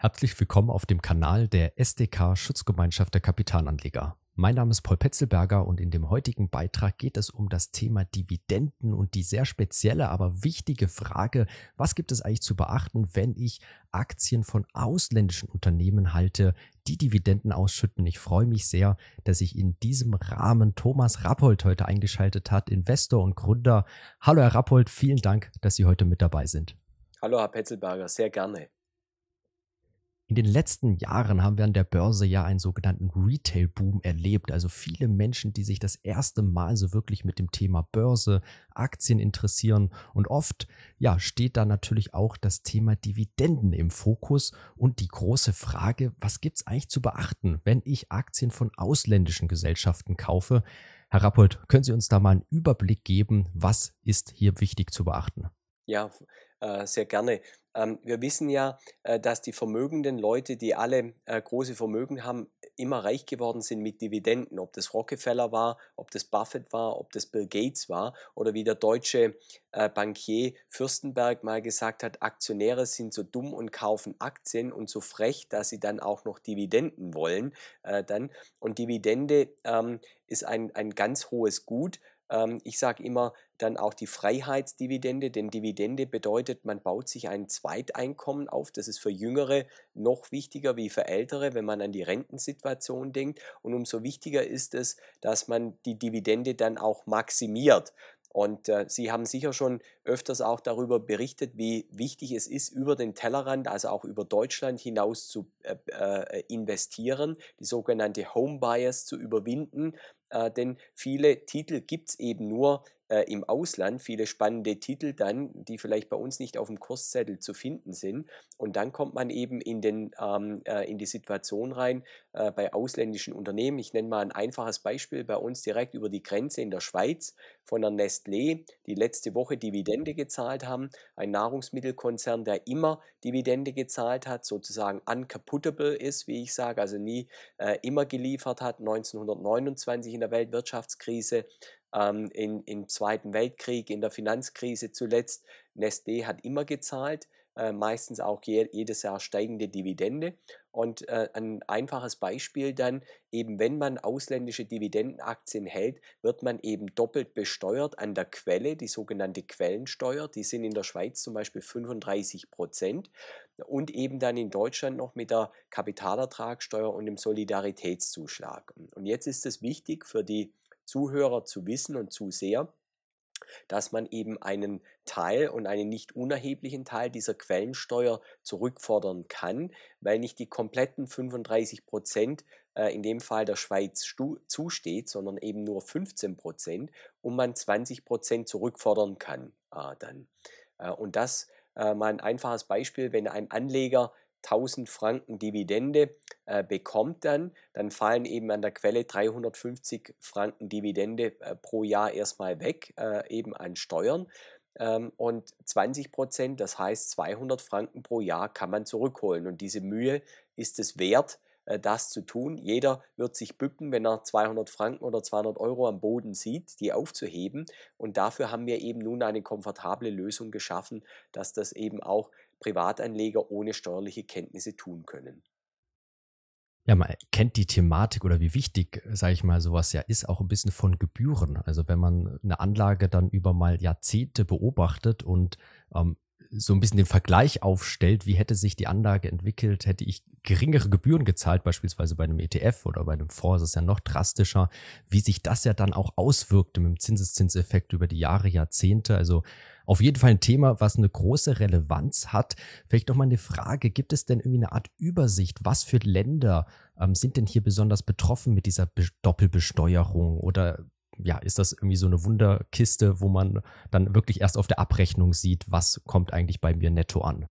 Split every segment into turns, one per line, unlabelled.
Herzlich willkommen auf dem Kanal der SDK Schutzgemeinschaft der Kapitalanleger. Mein Name ist Paul Petzelberger und in dem heutigen Beitrag geht es um das Thema Dividenden und die sehr spezielle, aber wichtige Frage, was gibt es eigentlich zu beachten, wenn ich Aktien von ausländischen Unternehmen halte, die Dividenden ausschütten. Ich freue mich sehr, dass sich in diesem Rahmen Thomas Rappold heute eingeschaltet hat, Investor und Gründer. Hallo Herr Rappold, vielen Dank, dass Sie heute mit dabei sind.
Hallo Herr Petzelberger, sehr gerne.
In den letzten Jahren haben wir an der Börse ja einen sogenannten Retail-Boom erlebt. Also viele Menschen, die sich das erste Mal so wirklich mit dem Thema Börse, Aktien interessieren. Und oft, ja, steht da natürlich auch das Thema Dividenden im Fokus und die große Frage, was gibt's eigentlich zu beachten, wenn ich Aktien von ausländischen Gesellschaften kaufe? Herr Rappold, können Sie uns da mal einen Überblick geben? Was ist hier wichtig zu beachten?
Ja, äh, sehr gerne. Ähm, wir wissen ja, äh, dass die vermögenden Leute, die alle äh, große Vermögen haben, immer reich geworden sind mit Dividenden. Ob das Rockefeller war, ob das Buffett war, ob das Bill Gates war oder wie der deutsche Bankier Fürstenberg mal gesagt hat, Aktionäre sind so dumm und kaufen Aktien und so frech, dass sie dann auch noch Dividenden wollen. dann. Und Dividende ähm, ist ein, ein ganz hohes Gut ähm, ich sage immer dann auch die Freiheitsdividende, denn Dividende bedeutet, man baut sich ein Zweiteinkommen auf. Das ist für Jüngere noch wichtiger wie für Ältere, wenn man an die Rentensituation denkt. Und umso wichtiger ist es, dass man die Dividende dann auch maximiert. Und äh, Sie haben sicher schon öfters auch darüber berichtet, wie wichtig es ist, über den Tellerrand, also auch über Deutschland hinaus zu äh, äh, investieren, die sogenannte Home Bias zu überwinden. Äh, denn viele Titel gibt es eben nur äh, im Ausland, viele spannende Titel dann, die vielleicht bei uns nicht auf dem Kurszettel zu finden sind. Und dann kommt man eben in, den, ähm, äh, in die Situation rein äh, bei ausländischen Unternehmen. Ich nenne mal ein einfaches Beispiel bei uns direkt über die Grenze in der Schweiz von der Nestlé, die letzte Woche Dividende gezahlt haben. Ein Nahrungsmittelkonzern, der immer Dividende gezahlt hat, sozusagen unkaputtable ist, wie ich sage, also nie äh, immer geliefert hat. 1929 in der Weltwirtschaftskrise ähm, in, im Zweiten Weltkrieg, in der Finanzkrise zuletzt. Nestlé hat immer gezahlt, äh, meistens auch je, jedes Jahr steigende Dividende. Und äh, ein einfaches Beispiel dann, eben wenn man ausländische Dividendenaktien hält, wird man eben doppelt besteuert an der Quelle, die sogenannte Quellensteuer. Die sind in der Schweiz zum Beispiel 35 Prozent und eben dann in Deutschland noch mit der Kapitalertragssteuer und dem Solidaritätszuschlag. Und jetzt ist es wichtig für die Zuhörer zu wissen und Zuseher, dass man eben einen Teil und einen nicht unerheblichen Teil dieser Quellensteuer zurückfordern kann, weil nicht die kompletten 35 Prozent äh, in dem Fall der Schweiz zusteht, sondern eben nur 15 Prozent und man 20 Prozent zurückfordern kann äh, dann. Äh, und das mal ein einfaches Beispiel, wenn ein Anleger 1000 Franken Dividende äh, bekommt dann, dann fallen eben an der Quelle 350 Franken Dividende äh, pro Jahr erstmal weg, äh, eben an Steuern. Ähm, und 20 Prozent, das heißt 200 Franken pro Jahr kann man zurückholen. Und diese Mühe ist es wert, äh, das zu tun. Jeder wird sich bücken, wenn er 200 Franken oder 200 Euro am Boden sieht, die aufzuheben. Und dafür haben wir eben nun eine komfortable Lösung geschaffen, dass das eben auch Privatanleger ohne steuerliche Kenntnisse tun können.
Ja, man kennt die Thematik oder wie wichtig, sage ich mal, sowas ja ist, auch ein bisschen von Gebühren. Also wenn man eine Anlage dann über mal Jahrzehnte beobachtet und ähm, so ein bisschen den Vergleich aufstellt, wie hätte sich die Anlage entwickelt, hätte ich geringere Gebühren gezahlt, beispielsweise bei einem ETF oder bei einem Fonds, das ist ja noch drastischer, wie sich das ja dann auch auswirkte mit dem Zinseszinseffekt über die Jahre, Jahrzehnte. Also auf jeden Fall ein Thema, was eine große Relevanz hat. Vielleicht noch mal eine Frage, gibt es denn irgendwie eine Art Übersicht, was für Länder ähm, sind denn hier besonders betroffen mit dieser Be Doppelbesteuerung oder ja, ist das irgendwie so eine Wunderkiste, wo man dann wirklich erst auf der Abrechnung sieht, was kommt eigentlich bei mir netto an?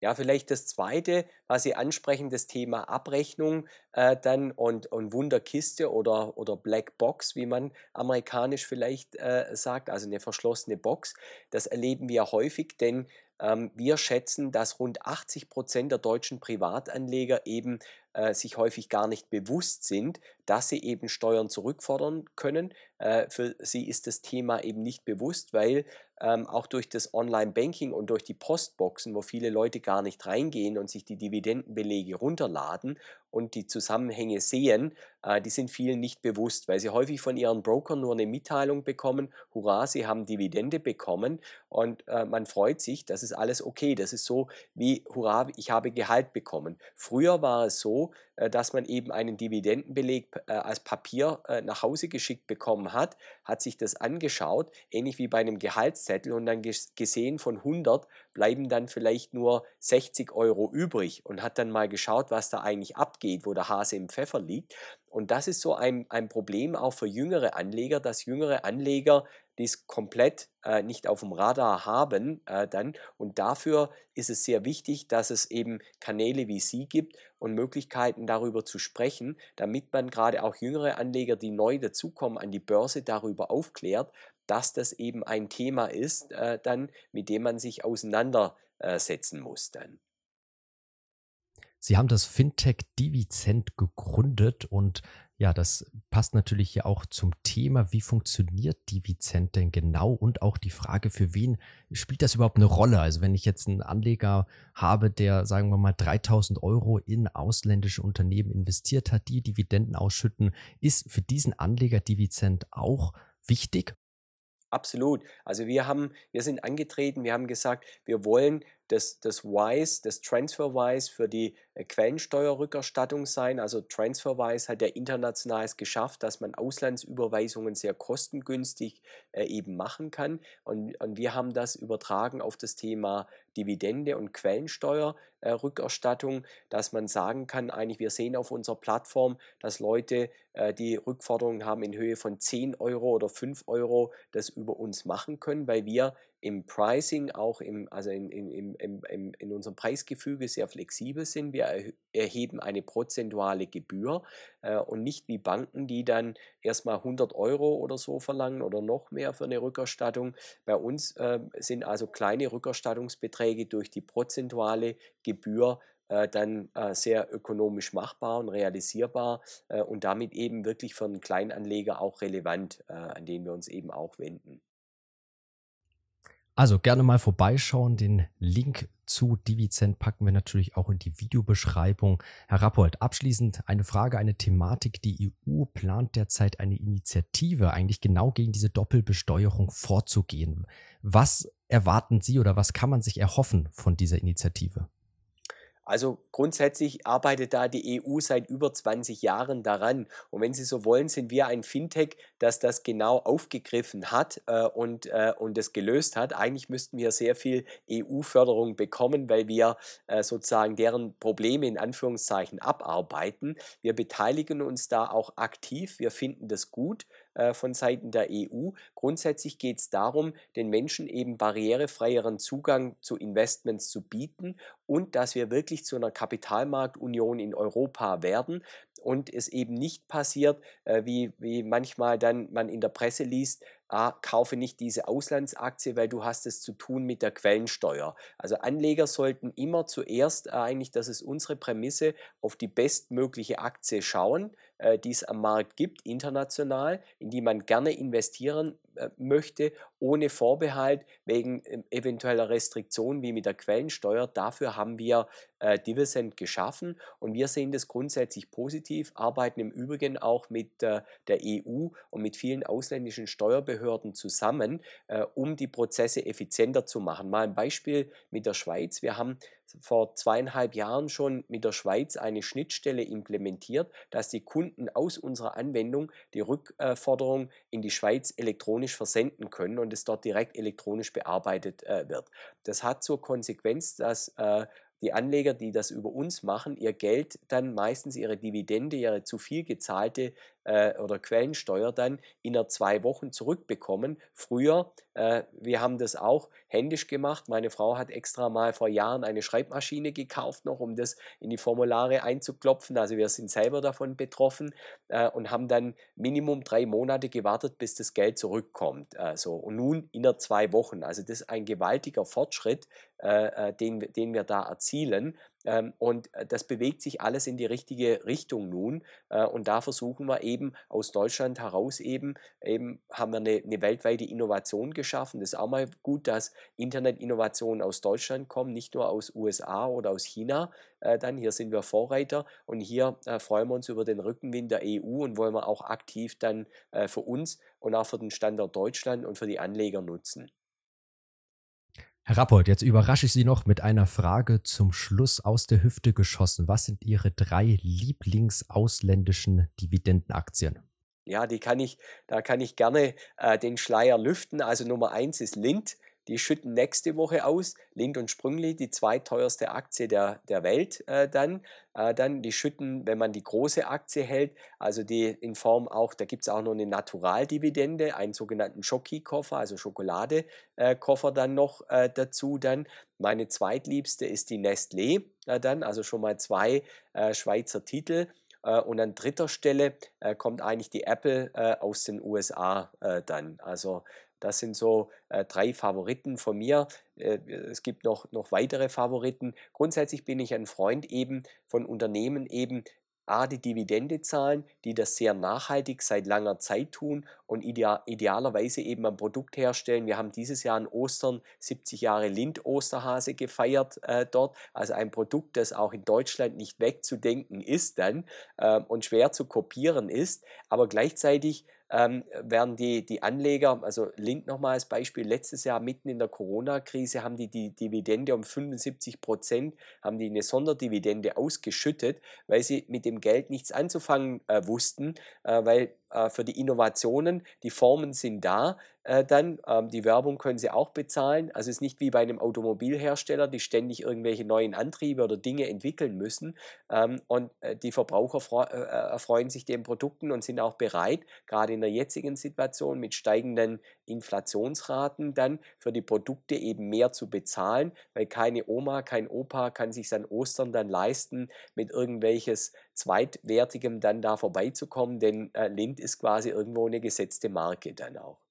Ja, vielleicht das Zweite, was Sie ansprechen, das Thema Abrechnung äh, dann und, und Wunderkiste oder, oder Black Box, wie man amerikanisch vielleicht äh, sagt, also eine verschlossene Box. Das erleben wir häufig, denn ähm, wir schätzen, dass rund 80 Prozent der deutschen Privatanleger eben äh, sich häufig gar nicht bewusst sind, dass sie eben Steuern zurückfordern können. Äh, für sie ist das Thema eben nicht bewusst, weil ähm, auch durch das Online-Banking und durch die Postboxen, wo viele Leute gar nicht reingehen und sich die Dividendenbelege runterladen und die Zusammenhänge sehen, äh, die sind vielen nicht bewusst, weil sie häufig von ihren Brokern nur eine Mitteilung bekommen, hurra, sie haben Dividende bekommen und äh, man freut sich, das ist alles okay. Das ist so wie, hurra, ich habe Gehalt bekommen. Früher war es so, äh, dass man eben einen Dividendenbeleg äh, als Papier äh, nach Hause geschickt bekommen hat, hat sich das angeschaut, ähnlich wie bei einem Gehaltszettel und dann gesehen von 100 bleiben dann vielleicht nur 60 Euro übrig und hat dann mal geschaut, was da eigentlich abgeht, wo der Hase im Pfeffer liegt. Und das ist so ein, ein Problem auch für jüngere Anleger, dass jüngere Anleger dies komplett äh, nicht auf dem Radar haben äh, dann. Und dafür ist es sehr wichtig, dass es eben Kanäle wie Sie gibt und Möglichkeiten darüber zu sprechen, damit man gerade auch jüngere Anleger, die neu dazukommen, an die Börse darüber aufklärt, dass das eben ein Thema ist, äh, dann, mit dem man sich auseinandersetzen muss dann.
Sie haben das Fintech Divizent gegründet und ja, das passt natürlich hier auch zum Thema, wie funktioniert Divizent denn genau und auch die Frage, für wen spielt das überhaupt eine Rolle? Also wenn ich jetzt einen Anleger habe, der, sagen wir mal, 3000 Euro in ausländische Unternehmen investiert hat, die Dividenden ausschütten, ist für diesen Anleger Divizent auch wichtig?
Absolut. Also wir haben, wir sind angetreten, wir haben gesagt, wir wollen das, das WISE, das TransferWISE für die äh, Quellensteuerrückerstattung sein. Also TransferWISE hat ja international es geschafft, dass man Auslandsüberweisungen sehr kostengünstig äh, eben machen kann. Und, und wir haben das übertragen auf das Thema Dividende und Quellensteuerrückerstattung, äh, dass man sagen kann, eigentlich wir sehen auf unserer Plattform, dass Leute, äh, die Rückforderungen haben in Höhe von 10 Euro oder 5 Euro, das über uns machen können, weil wir im Pricing, auch im, also in, in, in, in, in unserem Preisgefüge sehr flexibel sind. Wir erheben eine prozentuale Gebühr äh, und nicht wie Banken, die dann erstmal 100 Euro oder so verlangen oder noch mehr für eine Rückerstattung. Bei uns äh, sind also kleine Rückerstattungsbeträge durch die prozentuale Gebühr äh, dann äh, sehr ökonomisch machbar und realisierbar äh, und damit eben wirklich für einen Kleinanleger auch relevant, äh, an den wir uns eben auch wenden.
Also gerne mal vorbeischauen. Den Link zu Divizent packen wir natürlich auch in die Videobeschreibung. Herr Rappold, abschließend eine Frage, eine Thematik. Die EU plant derzeit eine Initiative, eigentlich genau gegen diese Doppelbesteuerung vorzugehen. Was erwarten Sie oder was kann man sich erhoffen von dieser Initiative?
Also grundsätzlich arbeitet da die EU seit über 20 Jahren daran. Und wenn Sie so wollen, sind wir ein Fintech, das das genau aufgegriffen hat äh, und, äh, und das gelöst hat. Eigentlich müssten wir sehr viel EU-Förderung bekommen, weil wir äh, sozusagen deren Probleme in Anführungszeichen abarbeiten. Wir beteiligen uns da auch aktiv. Wir finden das gut äh, von Seiten der EU. Grundsätzlich geht es darum, den Menschen eben barrierefreieren Zugang zu Investments zu bieten und dass wir wirklich zu einer Kapitalmarktunion in Europa werden und es eben nicht passiert, äh, wie, wie manchmal dann man in der Presse liest, ah, kaufe nicht diese Auslandsaktie, weil du hast es zu tun mit der Quellensteuer. Also Anleger sollten immer zuerst, äh, eigentlich, das ist unsere Prämisse, auf die bestmögliche Aktie schauen, äh, die es am Markt gibt, international, in die man gerne investieren äh, möchte, ohne Vorbehalt wegen ähm, eventueller Restriktionen wie mit der Quellensteuer. Dafür haben wir äh, Divisent geschaffen und wir sehen das grundsätzlich positiv, arbeiten im Übrigen auch mit äh, der EU und mit vielen ausländischen Steuerbehörden zusammen, äh, um die Prozesse effizienter zu machen. Mal ein Beispiel mit der Schweiz. Wir haben vor zweieinhalb Jahren schon mit der Schweiz eine Schnittstelle implementiert, dass die Kunden aus unserer Anwendung die Rückforderung in die Schweiz elektronisch versenden können und es dort direkt elektronisch bearbeitet äh, wird. Das hat zur Konsequenz, dass äh, die Anleger, die das über uns machen, ihr Geld dann meistens ihre Dividende, ihre zu viel gezahlte äh, oder Quellensteuer dann in zwei Wochen zurückbekommen. Früher, äh, wir haben das auch händisch gemacht. Meine Frau hat extra mal vor Jahren eine Schreibmaschine gekauft, noch um das in die Formulare einzuklopfen. Also wir sind selber davon betroffen äh, und haben dann Minimum drei Monate gewartet, bis das Geld zurückkommt. Also, und nun in zwei Wochen. Also das ist ein gewaltiger Fortschritt, äh, den, den wir da erzielen und äh, das bewegt sich alles in die richtige Richtung nun. Äh, und da versuchen wir eben aus Deutschland heraus eben, eben haben wir eine, eine weltweite Innovation geschaffen. Das ist auch mal gut, dass Internetinnovationen aus Deutschland kommen, nicht nur aus USA oder aus China. Äh, dann hier sind wir Vorreiter und hier freuen wir uns über den Rückenwind der EU und wollen wir auch aktiv dann für uns und auch für den Standort Deutschland und für die Anleger nutzen.
Herr Rappold, jetzt überrasche ich Sie noch mit einer Frage zum Schluss aus der Hüfte geschossen. Was sind Ihre drei Lieblingsausländischen Dividendenaktien?
Ja, die kann ich, da kann ich gerne äh, den Schleier lüften. Also Nummer eins ist Lind. Die schütten nächste Woche aus. Lind und Sprüngli, die zweiteuerste Aktie der, der Welt äh, dann. Äh, dann die schütten, wenn man die große Aktie hält, also die in Form auch, da gibt es auch noch eine Naturaldividende, einen sogenannten Schoki-Koffer, also Schokoladekoffer dann noch äh, dazu dann. Meine zweitliebste ist die Nestlé äh, dann, also schon mal zwei äh, Schweizer Titel. Äh, und an dritter Stelle äh, kommt eigentlich die Apple aus den USA dann. Also das sind so äh, drei Favoriten von mir. Äh, es gibt noch, noch weitere Favoriten. Grundsätzlich bin ich ein Freund eben von Unternehmen eben, A, die Dividende zahlen, die das sehr nachhaltig seit langer Zeit tun und ideal, idealerweise eben ein Produkt herstellen. Wir haben dieses Jahr an Ostern 70 Jahre Lind-Osterhase gefeiert äh, dort. Also ein Produkt, das auch in Deutschland nicht wegzudenken ist dann äh, und schwer zu kopieren ist, aber gleichzeitig ähm, werden die, die Anleger, also Lind nochmal als Beispiel, letztes Jahr mitten in der Corona-Krise haben die die Dividende um 75 Prozent, haben die eine Sonderdividende ausgeschüttet, weil sie mit dem Geld nichts anzufangen äh, wussten, äh, weil äh, für die Innovationen, die Formen sind da, äh, dann ähm, die Werbung können sie auch bezahlen. Also es ist nicht wie bei einem Automobilhersteller, die ständig irgendwelche neuen Antriebe oder Dinge entwickeln müssen. Ähm, und äh, die Verbraucher erfreuen sich den Produkten und sind auch bereit, gerade in der jetzigen Situation mit steigenden Inflationsraten dann für die Produkte eben mehr zu bezahlen, weil keine Oma, kein Opa kann sich an Ostern dann leisten, mit irgendwelches Zweitwertigem dann da vorbeizukommen, denn äh, Lind ist quasi irgendwo eine gesetzte Marke dann auch.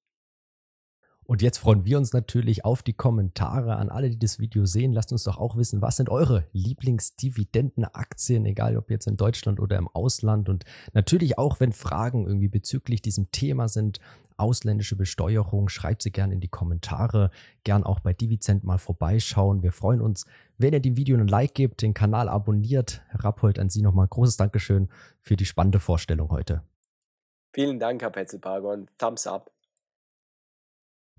Und jetzt freuen wir uns natürlich auf die Kommentare an alle, die das Video sehen. Lasst uns doch auch wissen, was sind eure Lieblingsdividendenaktien, egal ob jetzt in Deutschland oder im Ausland. Und natürlich auch, wenn Fragen irgendwie bezüglich diesem Thema sind, ausländische Besteuerung, schreibt sie gerne in die Kommentare. Gern auch bei Divizent mal vorbeischauen. Wir freuen uns, wenn ihr dem Video ein Like gebt, den Kanal abonniert. Herr Rappold, an Sie nochmal großes Dankeschön für die spannende Vorstellung heute.
Vielen Dank, Herr Petzelpargon. Thumbs up.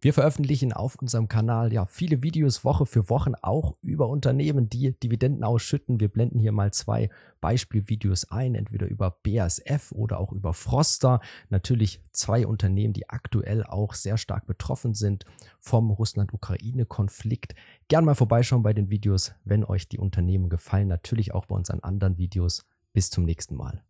Wir veröffentlichen auf unserem Kanal ja viele Videos Woche für Woche auch über Unternehmen, die Dividenden ausschütten. Wir blenden hier mal zwei Beispielvideos ein, entweder über BASF oder auch über Froster. Natürlich zwei Unternehmen, die aktuell auch sehr stark betroffen sind vom Russland-Ukraine-Konflikt. Gern mal vorbeischauen bei den Videos, wenn euch die Unternehmen gefallen. Natürlich auch bei unseren anderen Videos. Bis zum nächsten Mal.